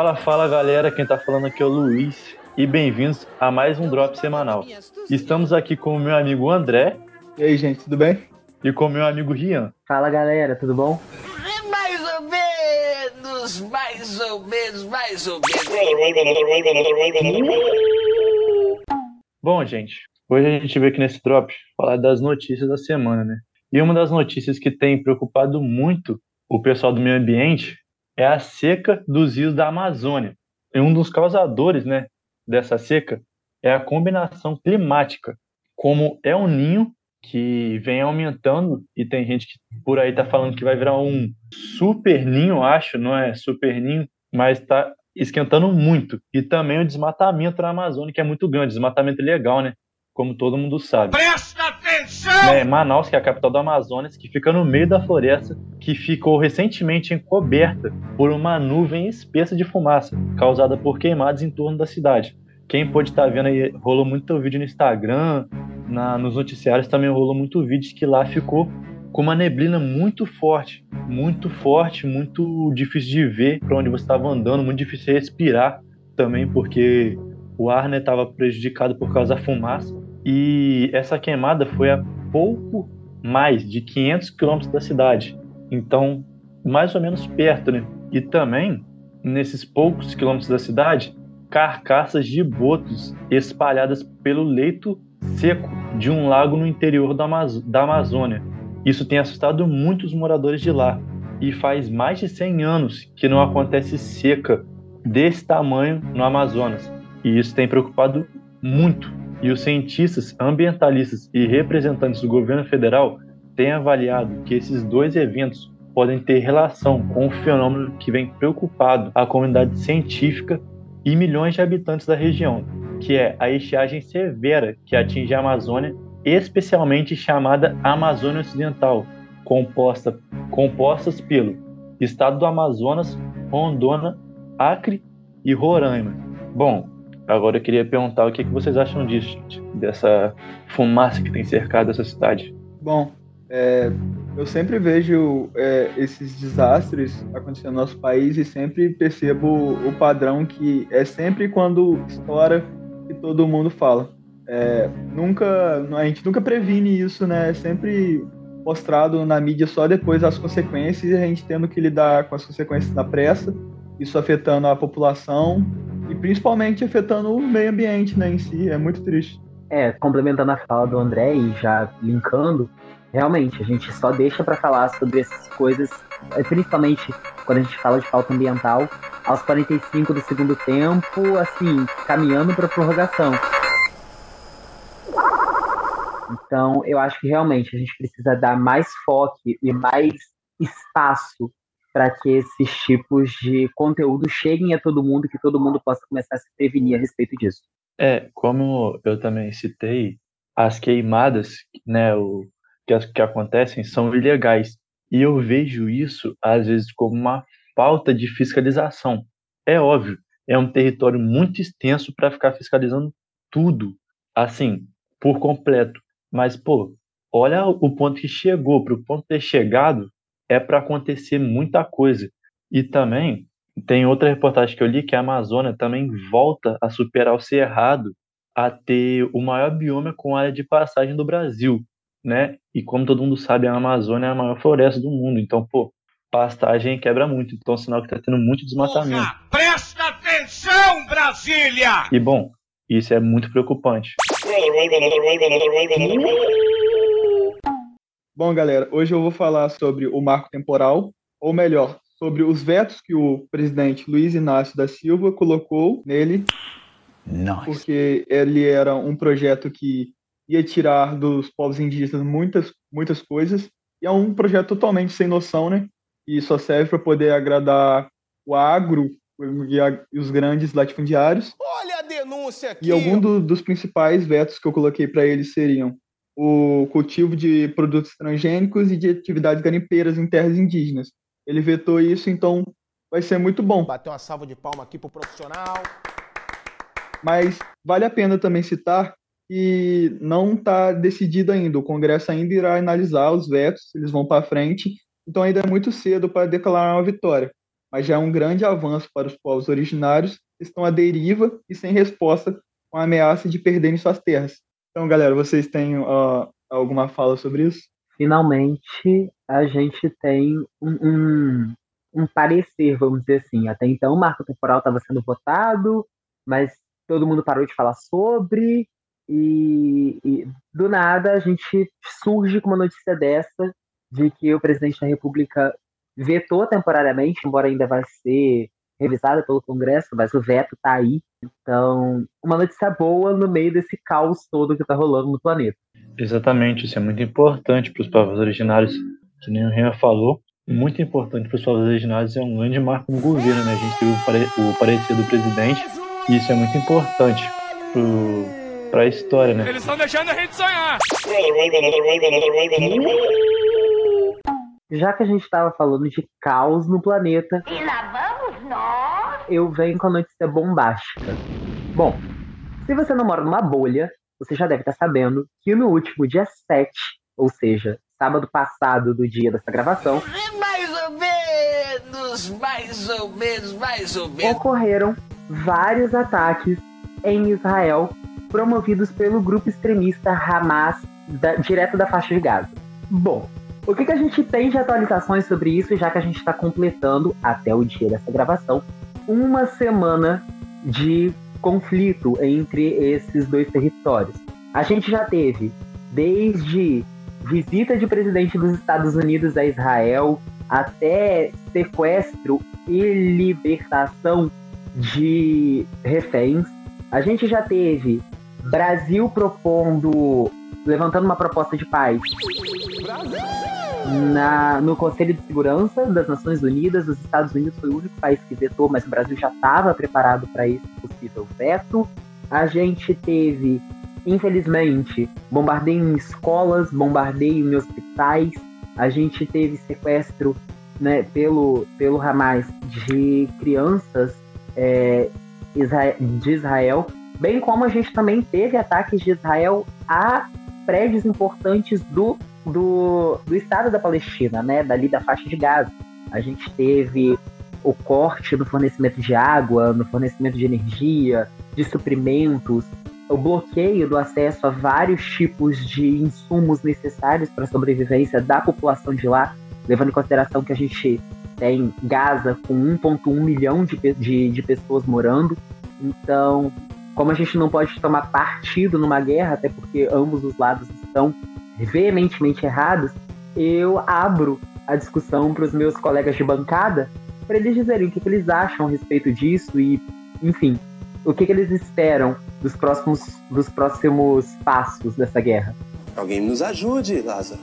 Fala, fala galera, quem tá falando aqui é o Luiz e bem-vindos a mais um Drop semanal. Estamos aqui com o meu amigo André. E aí, gente, tudo bem? E com o meu amigo Rian. Fala galera, tudo bom? Mais ou menos, mais ou menos, mais ou menos. Bom, gente, hoje a gente veio aqui nesse Drop falar das notícias da semana, né? E uma das notícias que tem preocupado muito o pessoal do meio ambiente é a seca dos rios da Amazônia. E um dos causadores né, dessa seca é a combinação climática, como é o ninho que vem aumentando e tem gente que por aí está falando que vai virar um super ninho, acho, não é super ninho, mas está esquentando muito. E também o desmatamento na Amazônia, que é muito grande, desmatamento ilegal, né? Como todo mundo sabe. Atenção! Né, Manaus, que é a capital do Amazonas, que fica no meio da floresta, que ficou recentemente encoberta por uma nuvem espessa de fumaça, causada por queimadas em torno da cidade. Quem pode estar vendo aí, rolou muito vídeo no Instagram, na, nos noticiários também rolou muito vídeo que lá ficou com uma neblina muito forte, muito forte, muito difícil de ver para onde você estava andando, muito difícil de respirar também, porque o ar estava né, prejudicado por causa da fumaça. E essa queimada foi a pouco mais de 500 quilômetros da cidade. Então, mais ou menos perto, né? E também, nesses poucos quilômetros da cidade, carcaças de botos espalhadas pelo leito seco de um lago no interior da, Amaz da Amazônia. Isso tem assustado muitos moradores de lá. E faz mais de 100 anos que não acontece seca desse tamanho no Amazonas. E isso tem preocupado muito e os cientistas, ambientalistas e representantes do governo federal têm avaliado que esses dois eventos podem ter relação com um fenômeno que vem preocupado a comunidade científica e milhões de habitantes da região, que é a estiagem severa que atinge a Amazônia, especialmente chamada Amazônia Ocidental, composta compostas pelo estado do Amazonas, Rondônia, Acre e Roraima. Bom, Agora eu queria perguntar o que, que vocês acham disso, gente, dessa fumaça que tem cercado essa cidade. Bom, é, eu sempre vejo é, esses desastres acontecendo no nosso país e sempre percebo o padrão que é sempre quando estoura que todo mundo fala. É, nunca, a gente nunca previne isso, né? É sempre mostrado na mídia só depois as consequências e a gente tendo que lidar com as consequências na pressa, isso afetando a população e principalmente afetando o meio ambiente né, em si. É muito triste. É, complementando a fala do André e já linkando, realmente, a gente só deixa para falar sobre essas coisas, é, principalmente quando a gente fala de falta ambiental, aos 45 do segundo tempo, assim, caminhando para prorrogação. Então, eu acho que realmente a gente precisa dar mais foco e mais espaço para que esses tipos de conteúdo cheguem a todo mundo, que todo mundo possa começar a se prevenir a respeito disso. É, como eu também citei, as queimadas, né, o, que, que acontecem são ilegais. E eu vejo isso, às vezes, como uma falta de fiscalização. É óbvio, é um território muito extenso para ficar fiscalizando tudo, assim, por completo. Mas, pô, olha o ponto que chegou, para o ponto ter chegado, é para acontecer muita coisa. E também tem outra reportagem que eu li que a Amazônia também volta a superar o Cerrado a ter o maior bioma com área de passagem do Brasil, né? E como todo mundo sabe, a Amazônia é a maior floresta do mundo. Então, pô, pastagem quebra muito. Então, é sinal que tá tendo muito desmatamento. Porra, presta atenção, Brasília! E bom, isso é muito preocupante. Bom, galera, hoje eu vou falar sobre o marco temporal, ou melhor, sobre os vetos que o presidente Luiz Inácio da Silva colocou nele, nice. porque ele era um projeto que ia tirar dos povos indígenas muitas, muitas coisas, e é um projeto totalmente sem noção, né? E só serve para poder agradar o agro e, os grandes latifundiários. Olha a denúncia aqui! E alguns do, dos principais vetos que eu coloquei para ele seriam o cultivo de produtos transgênicos e de atividades garimpeiras em terras indígenas. Ele vetou isso, então vai ser muito bom. Bateu uma salva de palma aqui pro profissional. Mas vale a pena também citar que não está decidido ainda. O Congresso ainda irá analisar os vetos, eles vão para frente. Então ainda é muito cedo para declarar uma vitória. mas já é um grande avanço para os povos originários que estão à deriva e sem resposta com a ameaça de perderem suas terras. Então, galera, vocês têm uh, alguma fala sobre isso? Finalmente, a gente tem um, um, um parecer, vamos dizer assim. Até então, o marco temporal estava sendo votado, mas todo mundo parou de falar sobre, e, e, do nada a gente surge com uma notícia dessa de que o presidente da República vetou temporariamente, embora ainda vai ser revisada pelo Congresso, mas o veto está aí. Então, uma notícia boa no meio desse caos todo que está rolando no planeta. Exatamente, isso é muito importante para os povos originários, que nem o Renan falou. Muito importante para os povos originários, é um grande marco no governo, né? A gente teve o, pare o parecer do presidente, e isso é muito importante para a história, né? Eles estão deixando a gente sonhar! Já que a gente estava falando de caos no planeta. E lá! Eu venho com a notícia bombástica. Bom, se você não mora numa bolha, você já deve estar sabendo que no último dia 7, ou seja, sábado passado do dia dessa gravação. Mais ou menos, mais ou menos, mais ou menos. Ocorreram vários ataques em Israel promovidos pelo grupo extremista Hamas, da, direto da faixa de Gaza. Bom, o que, que a gente tem de atualizações sobre isso, já que a gente está completando, até o dia dessa gravação, uma semana de conflito entre esses dois territórios. A gente já teve, desde visita de presidente dos Estados Unidos a Israel, até sequestro e libertação de reféns. A gente já teve Brasil propondo, levantando uma proposta de paz na, no Conselho de Segurança das Nações Unidas. Os Estados Unidos foi o único país que vetou, mas o Brasil já estava preparado para esse possível veto. A gente teve, infelizmente, bombardeio em escolas, bombardeio em hospitais. A gente teve sequestro né, pelo, pelo Hamas de crianças é, de Israel bem como a gente também teve ataques de Israel a prédios importantes do, do, do Estado da Palestina, né, dali da faixa de Gaza. A gente teve o corte no fornecimento de água, no fornecimento de energia, de suprimentos, o bloqueio do acesso a vários tipos de insumos necessários para a sobrevivência da população de lá, levando em consideração que a gente tem Gaza com 1,1 milhão de, de, de pessoas morando. Então, como a gente não pode tomar partido numa guerra, até porque ambos os lados estão veementemente errados, eu abro a discussão para os meus colegas de bancada para eles dizerem o que, que, eles acham a respeito disso e, enfim, o que, que eles esperam dos próximos, dos próximos passos dessa guerra. Alguém nos ajude, Lázaro,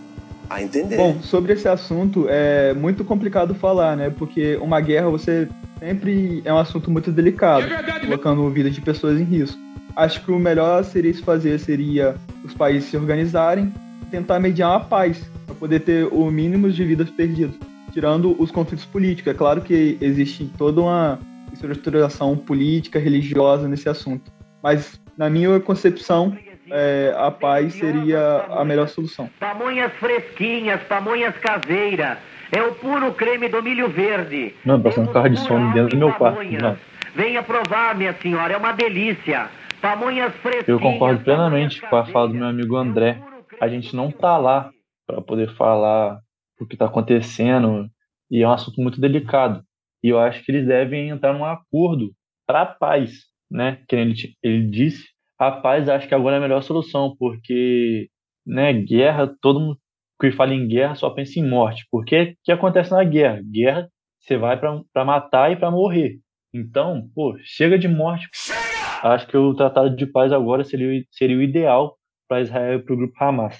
a entender. Bom, sobre esse assunto é muito complicado falar, né? Porque uma guerra você sempre é um assunto muito delicado, é verdade, colocando a vida de pessoas em risco. Acho que o melhor seria se fazer seria os países se organizarem tentar mediar uma paz, para poder ter o mínimo de vidas perdidas, tirando os conflitos políticos. É claro que existe toda uma estruturação política, religiosa nesse assunto, mas na minha concepção, é, a paz seria a melhor solução. Pamonhas fresquinhas, pamonhas caseiras é o puro creme do milho verde. Não, passando carro de sono dentro do meu quarto. Não. Venha provar, minha senhora, é uma delícia. Pamonhas fresquinhas. Eu concordo plenamente com a fala do meu amigo André. A gente não tá lá para poder falar o que está acontecendo e é um assunto muito delicado. E eu acho que eles devem entrar num acordo para a paz, né? Que ele, ele disse, a paz acho que agora é a melhor solução, porque né, guerra, todo mundo que fala em guerra só pensa em morte. Porque o que acontece na guerra? Guerra, você vai para matar e para morrer. Então, pô, chega de morte. Chega! Acho que o tratado de paz agora seria, seria o ideal para Israel e para o grupo Hamas.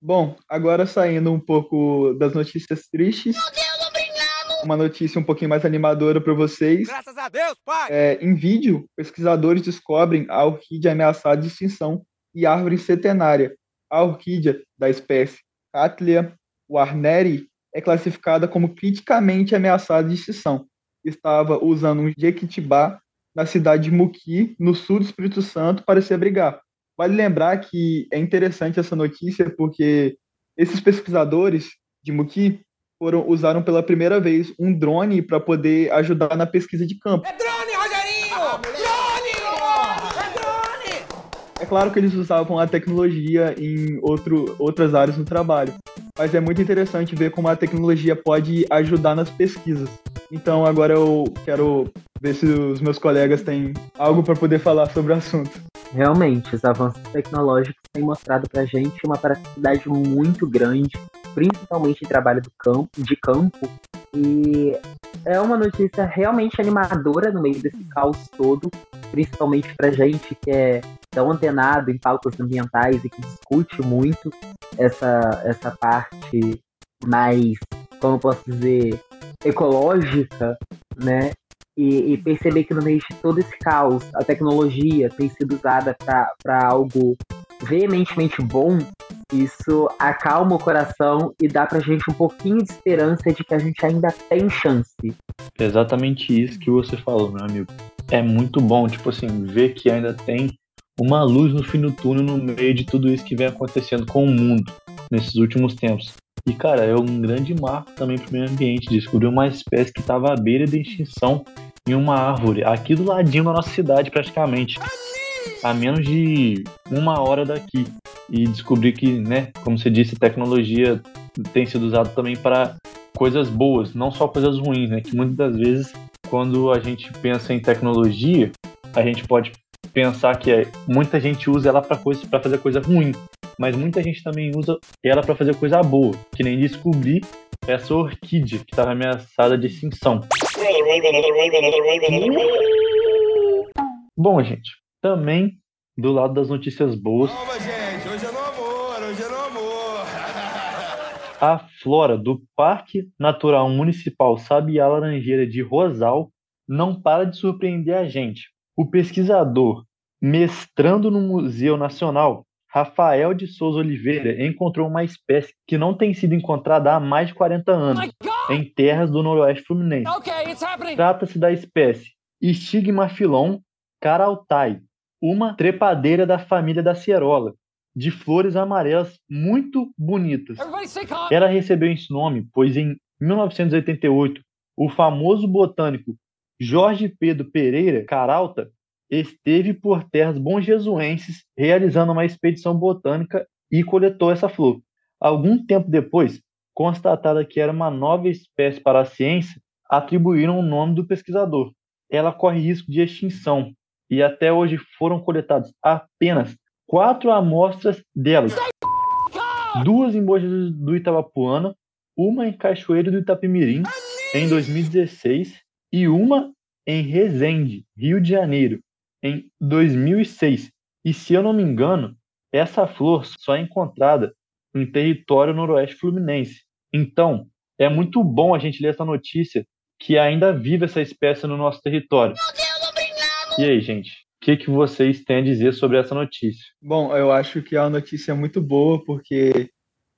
Bom, agora saindo um pouco das notícias tristes. Uma notícia um pouquinho mais animadora para vocês. Graças a Deus, pai! É, em vídeo, pesquisadores descobrem a orquídea ameaçada de extinção e árvore centenária. A orquídea da espécie Cattleya warneri é classificada como criticamente ameaçada de extinção. Estava usando um jequitibá na cidade de Muqui, no sul do Espírito Santo, para se abrigar. Vale lembrar que é interessante essa notícia porque esses pesquisadores de Muki foram, usaram pela primeira vez um drone para poder ajudar na pesquisa de campo. É drone, Rogerinho! drone! É drone! É claro que eles usavam a tecnologia em outro, outras áreas do trabalho, mas é muito interessante ver como a tecnologia pode ajudar nas pesquisas. Então agora eu quero ver se os meus colegas têm algo para poder falar sobre o assunto. Realmente, os avanços tecnológicos têm mostrado para a gente uma praticidade muito grande, principalmente em trabalho do campo, de campo. E é uma notícia realmente animadora no meio desse caos todo, principalmente para gente que é tão antenado em pautas ambientais e que discute muito essa, essa parte mais, como eu posso dizer, ecológica, né? E, e, perceber que no meio de todo esse caos, a tecnologia tem sido usada para algo veementemente bom, isso acalma o coração e dá pra gente um pouquinho de esperança de que a gente ainda tem chance. Exatamente isso que você falou, meu amigo. É muito bom, tipo assim, ver que ainda tem uma luz no fim do túnel no meio de tudo isso que vem acontecendo com o mundo nesses últimos tempos. E, cara, é um grande marco também para o meio ambiente. Descobrir uma espécie que estava à beira de extinção em uma árvore, aqui do ladinho da nossa cidade, praticamente. A menos de uma hora daqui. E descobrir que, né, como você disse, tecnologia tem sido usada também para coisas boas, não só coisas ruins, né? Que muitas das vezes, quando a gente pensa em tecnologia, a gente pode pensar que é, muita gente usa ela para coisa, para fazer coisa ruim, mas muita gente também usa ela para fazer coisa boa, que nem descobrir essa orquídea que estava ameaçada de extinção. Bom, gente, também do lado das notícias boas. Calma, gente, hoje é no amor, hoje é no amor. a flora do Parque Natural Municipal Sabiá Laranjeira de Rosal não para de surpreender a gente. O pesquisador, mestrando no Museu Nacional, Rafael de Souza Oliveira encontrou uma espécie que não tem sido encontrada há mais de 40 anos em terras do noroeste fluminense. Okay, Trata-se da espécie Stigmaphyllon carautai, uma trepadeira da família da cerola, de flores amarelas muito bonitas. Ela recebeu esse nome pois em 1988 o famoso botânico Jorge Pedro Pereira Caralta esteve por terras bonjesuenses realizando uma expedição botânica e coletou essa flor. Algum tempo depois, constatada que era uma nova espécie para a ciência, atribuíram o nome do pesquisador. Ela corre risco de extinção e até hoje foram coletadas apenas quatro amostras delas. Duas em Bojas do Itabapuana, uma em Cachoeiro do Itapemirim, em 2016, e uma em Resende, Rio de Janeiro, em 2006. E se eu não me engano, essa flor só é encontrada em território noroeste fluminense. Então, é muito bom a gente ler essa notícia que ainda vive essa espécie no nosso território. E aí, gente, o que, que vocês têm a dizer sobre essa notícia? Bom, eu acho que é uma notícia muito boa, porque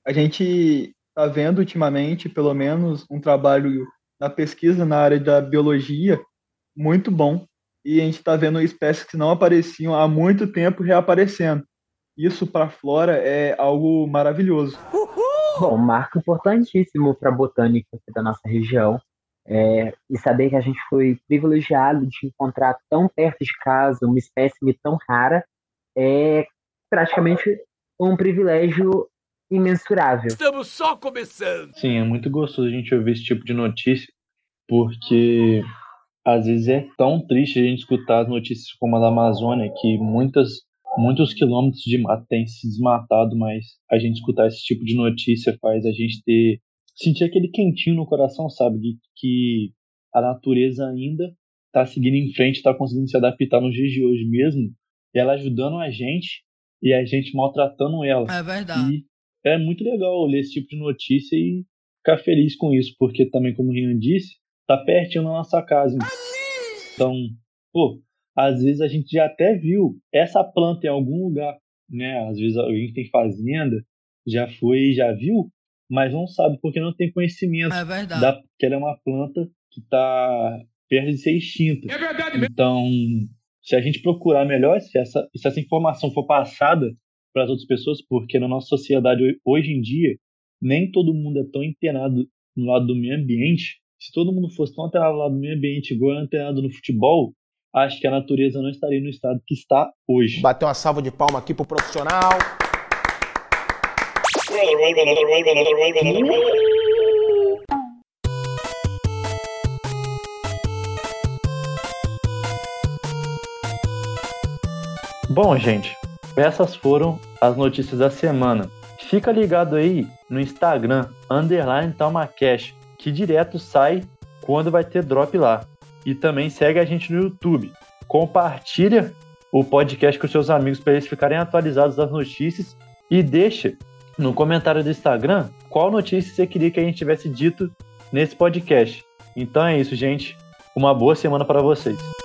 a gente está vendo ultimamente, pelo menos, um trabalho na pesquisa na área da biologia muito bom. E a gente está vendo espécies que não apareciam há muito tempo reaparecendo. Isso para a flora é algo maravilhoso. Bom, marco importantíssimo para a botânica aqui da nossa região. É, e saber que a gente foi privilegiado de encontrar tão perto de casa uma espécie tão rara é praticamente um privilégio imensurável. Estamos só começando. Sim, é muito gostoso a gente ouvir esse tipo de notícia, porque às vezes é tão triste a gente escutar as notícias como a da Amazônia, que muitas, muitos quilômetros de mata têm se desmatado, mas a gente escutar esse tipo de notícia faz a gente ter sentir aquele quentinho no coração, sabe? De que a natureza ainda está seguindo em frente, está conseguindo se adaptar nos dias de hoje mesmo, e ela ajudando a gente e a gente maltratando ela. É verdade. E é muito legal ler esse tipo de notícia e ficar feliz com isso, porque também, como o Rian disse, tá pertinho na nossa casa. Então, pô, às vezes a gente já até viu essa planta em algum lugar, né? Às vezes alguém tem fazenda, já foi, já viu, mas não sabe porque não tem conhecimento É verdade. da, que ela é uma planta que está perto de ser extinta. É verdade mesmo. Então, se a gente procurar melhor, se essa, se essa informação for passada para as outras pessoas, porque na nossa sociedade ho- hoje em dia nem todo mundo é tão empenado no lado do meio ambiente. Se todo mundo fosse tão antenado no meio ambiente igual é antenado no futebol, acho que a natureza não estaria no estado que está hoje. Bateu uma salva de palma aqui pro profissional. Bom, gente, essas foram as notícias da semana. Fica ligado aí no Instagram, underline TalmaCash, que direto sai quando vai ter drop lá. E também segue a gente no YouTube. Compartilha o podcast com seus amigos para eles ficarem atualizados das notícias e deixa no comentário do Instagram qual notícia você queria que a gente tivesse dito nesse podcast. Então é isso, gente. Uma boa semana para vocês.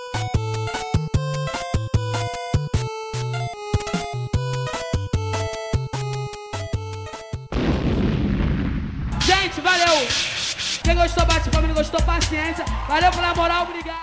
Paciência. Valeu pela moral, obrigado.